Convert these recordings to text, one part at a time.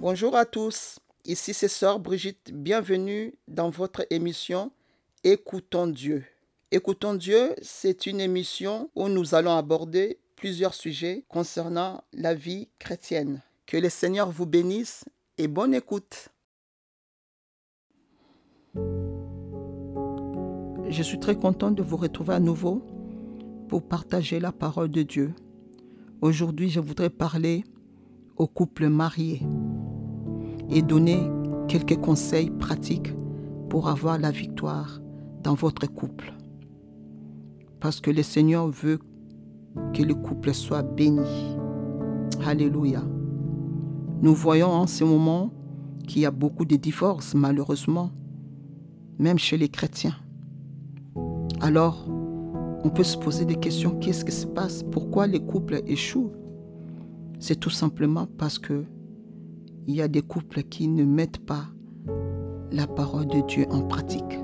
Bonjour à tous, ici c'est Sœur Brigitte, bienvenue dans votre émission Écoutons Dieu. Écoutons Dieu, c'est une émission où nous allons aborder plusieurs sujets concernant la vie chrétienne. Que le Seigneur vous bénisse et bonne écoute. Je suis très content de vous retrouver à nouveau pour partager la parole de Dieu. Aujourd'hui, je voudrais parler aux couples mariés et donner quelques conseils pratiques pour avoir la victoire dans votre couple. Parce que le Seigneur veut que le couple soit béni. Alléluia. Nous voyons en ce moment qu'il y a beaucoup de divorces, malheureusement, même chez les chrétiens. Alors, on peut se poser des questions. Qu'est-ce qui se passe? Pourquoi les couples échouent C'est tout simplement parce que il y a des couples qui ne mettent pas la parole de Dieu en pratique.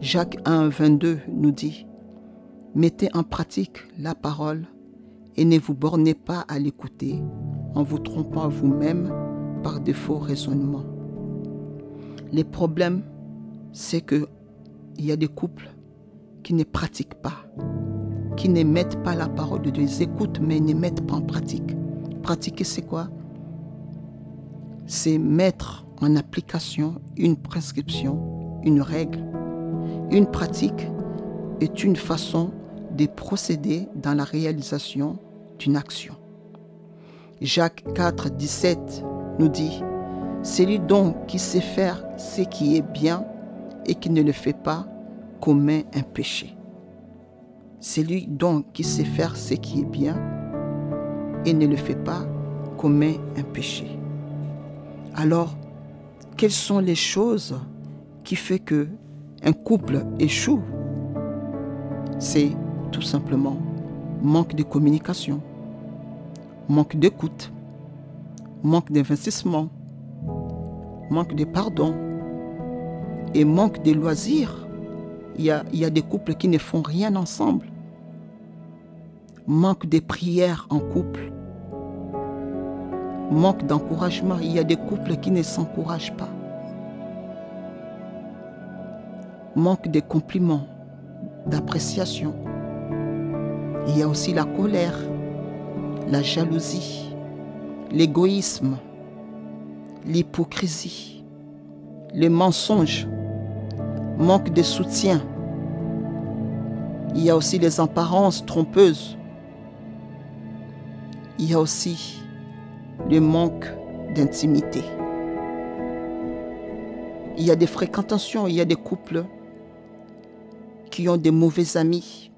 Jacques 1, 22 nous dit, Mettez en pratique la parole et ne vous bornez pas à l'écouter en vous trompant vous-même par de faux raisonnements. Les problèmes, c'est que il y a des couples qui ne pratiquent pas, qui ne mettent pas la parole de Dieu. Ils écoutent, mais ne mettent pas en pratique. Pratiquer, c'est quoi? C'est mettre en application une prescription, une règle. Une pratique est une façon de procéder dans la réalisation d'une action. Jacques 4, 17 nous dit, Celui donc qui sait faire ce qui est bien et qui ne le fait pas commet un péché. Celui donc qui sait faire ce qui est bien et ne le fait pas commet un péché. Alors, quelles sont les choses qui font que un couple échoue? C'est tout simplement manque de communication, manque d'écoute, manque d'investissement, manque de pardon et manque de loisirs. Il y, a, il y a des couples qui ne font rien ensemble. Manque de prières en couple. Manque d'encouragement. Il y a des couples qui ne s'encouragent pas. Manque de compliments, d'appréciation. Il y a aussi la colère, la jalousie, l'égoïsme, l'hypocrisie, le mensonge, manque de soutien. Il y a aussi les apparences trompeuses. Il y a aussi le manque d'intimité. Il y a des fréquentations, il y a des couples qui ont des mauvais amis.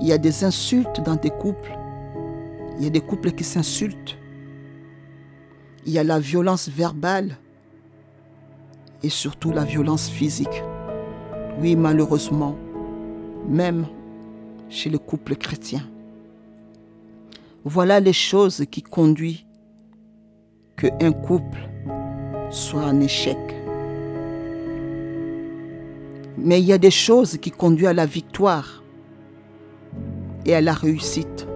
Il y a des insultes dans des couples. Il y a des couples qui s'insultent. Il y a la violence verbale et surtout la violence physique. Oui, malheureusement, même chez les couples chrétiens. Voilà les choses qui conduisent que un couple soit un échec. Mais il y a des choses qui conduisent à la victoire et à la réussite.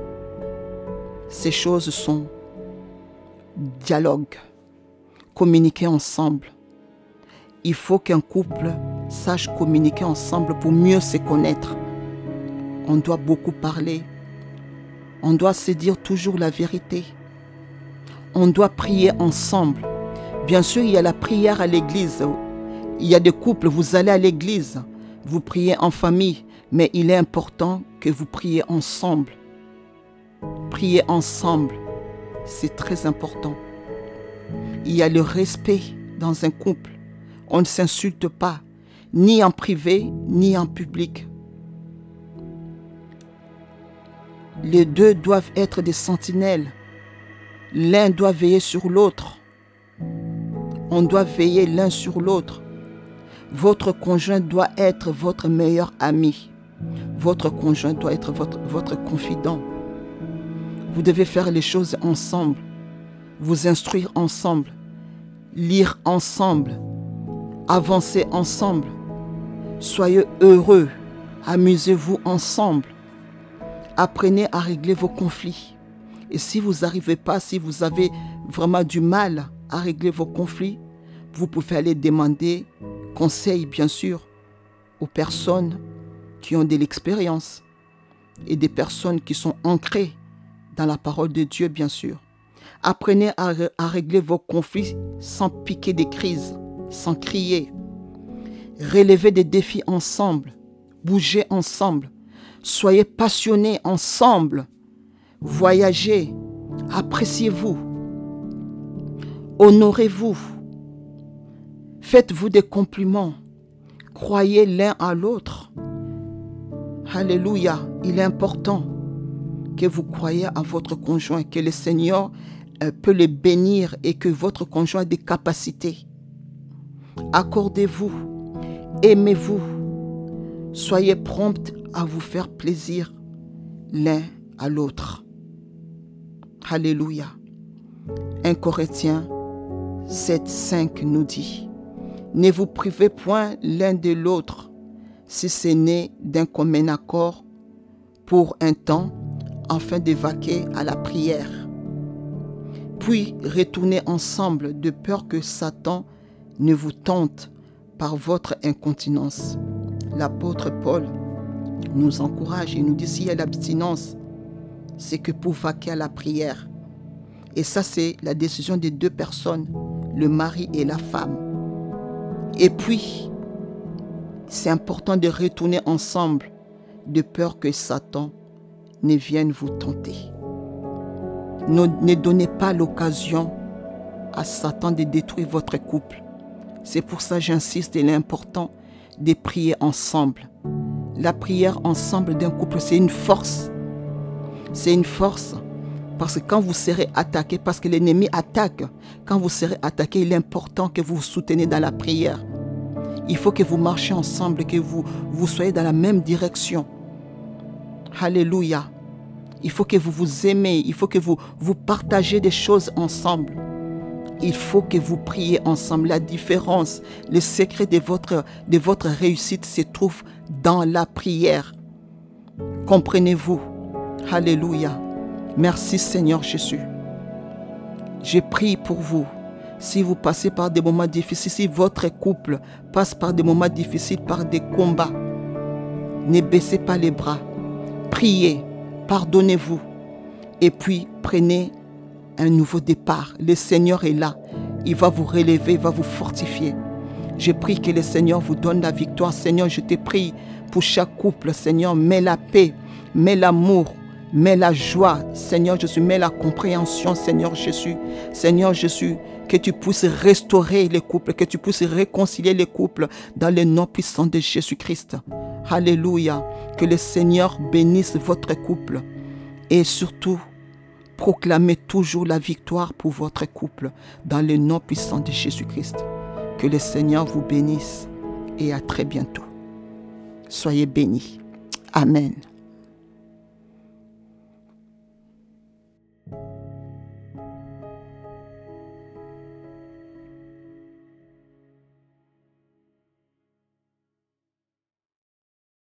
Ces choses sont dialogue, communiquer ensemble. Il faut qu'un couple sache communiquer ensemble pour mieux se connaître. On doit beaucoup parler. On doit se dire toujours la vérité. On doit prier ensemble. Bien sûr, il y a la prière à l'église. Il y a des couples, vous allez à l'église, vous priez en famille, mais il est important que vous priez ensemble. Priez ensemble, c'est très important. Il y a le respect dans un couple. On ne s'insulte pas, ni en privé, ni en public. Les deux doivent être des sentinelles. L'un doit veiller sur l'autre. On doit veiller l'un sur l'autre. Votre conjoint doit être votre meilleur ami. Votre conjoint doit être votre, confident. Vous devez faire les choses ensemble, vous instruire ensemble, lire ensemble, avancer ensemble. Soyez heureux, amusez-vous ensemble. Apprenez à régler vos conflits. Et si vous n'arrivez pas, si vous avez vraiment du mal à régler vos conflits, vous pouvez aller demander conseil, bien sûr, aux personnes qui ont de l'expérience et des personnes qui sont ancrées dans la parole de Dieu, bien sûr. Apprenez à, régler vos conflits sans piquer des crises, sans crier. Relevez des défis ensemble. Bougez ensemble. Soyez passionnés ensemble. Voyagez. Appréciez-vous. Honorez-vous. Faites-vous des compliments. Croyez l'un à l'autre. Alléluia. Il est important que vous croyez à votre conjoint, que le Seigneur euh, peut le bénir et que votre conjoint a des capacités. Accordez-vous. Aimez-vous. Soyez prompt à vous faire plaisir l'un à l'autre. Alléluia. 1 Corinthiens 7, 5 nous dit, Ne vous privez point l'un de l'autre, si c'est né d'un commun accord pour un temps, afin de vaquer à la prière. Puis retournez ensemble de peur que Satan ne vous tente par votre incontinence. L'apôtre Paul nous encourage et nous dit s'il y a l'abstinence, c'est que pour vaquer à la prière. Et ça, c'est la décision des deux personnes, le mari et la femme. Et puis, c'est important de retourner ensemble de peur que Satan ne vienne vous tenter. Ne, donnez pas l'occasion à Satan de détruire votre couple. C'est pour ça j'insiste, il est important de prier ensemble. La prière ensemble d'un couple, c'est une force. C'est une force parce que quand vous serez attaqué, parce que l'ennemi attaque, quand vous serez attaqué, il est important que vous vous soutenez dans la prière. Il faut que vous marchiez ensemble, que vous, vous soyez dans la même direction. Alléluia. Il faut que vous vous aimez, il faut que vous, vous partagez des choses ensemble. Il faut que vous priez ensemble. La différence, le secret de votre, réussite se trouve dans la prière. Comprenez-vous? Alléluia. Merci Seigneur Jésus. Je prie pour vous. Si vous passez par des moments difficiles, si votre couple passe par des moments difficiles, par des combats, ne baissez pas les bras. Priez, pardonnez-vous. Et puis prenez un nouveau départ. Le Seigneur est là. Il va vous relever, il va vous fortifier. Je prie que le Seigneur vous donne la victoire. Seigneur, je te prie pour chaque couple. Seigneur, mets la paix, mets l'amour, mets la joie. Seigneur Jésus, mets la compréhension, Seigneur Jésus. Seigneur Jésus, que tu puisses restaurer les couples, que tu puisses réconcilier les couples dans le nom puissant de Jésus-Christ. Alléluia. Que le Seigneur bénisse votre couple et surtout proclamez toujours la victoire pour votre couple dans le nom puissant de Jésus-Christ. Que le Seigneur vous bénisse et à très bientôt. Soyez bénis. Amen.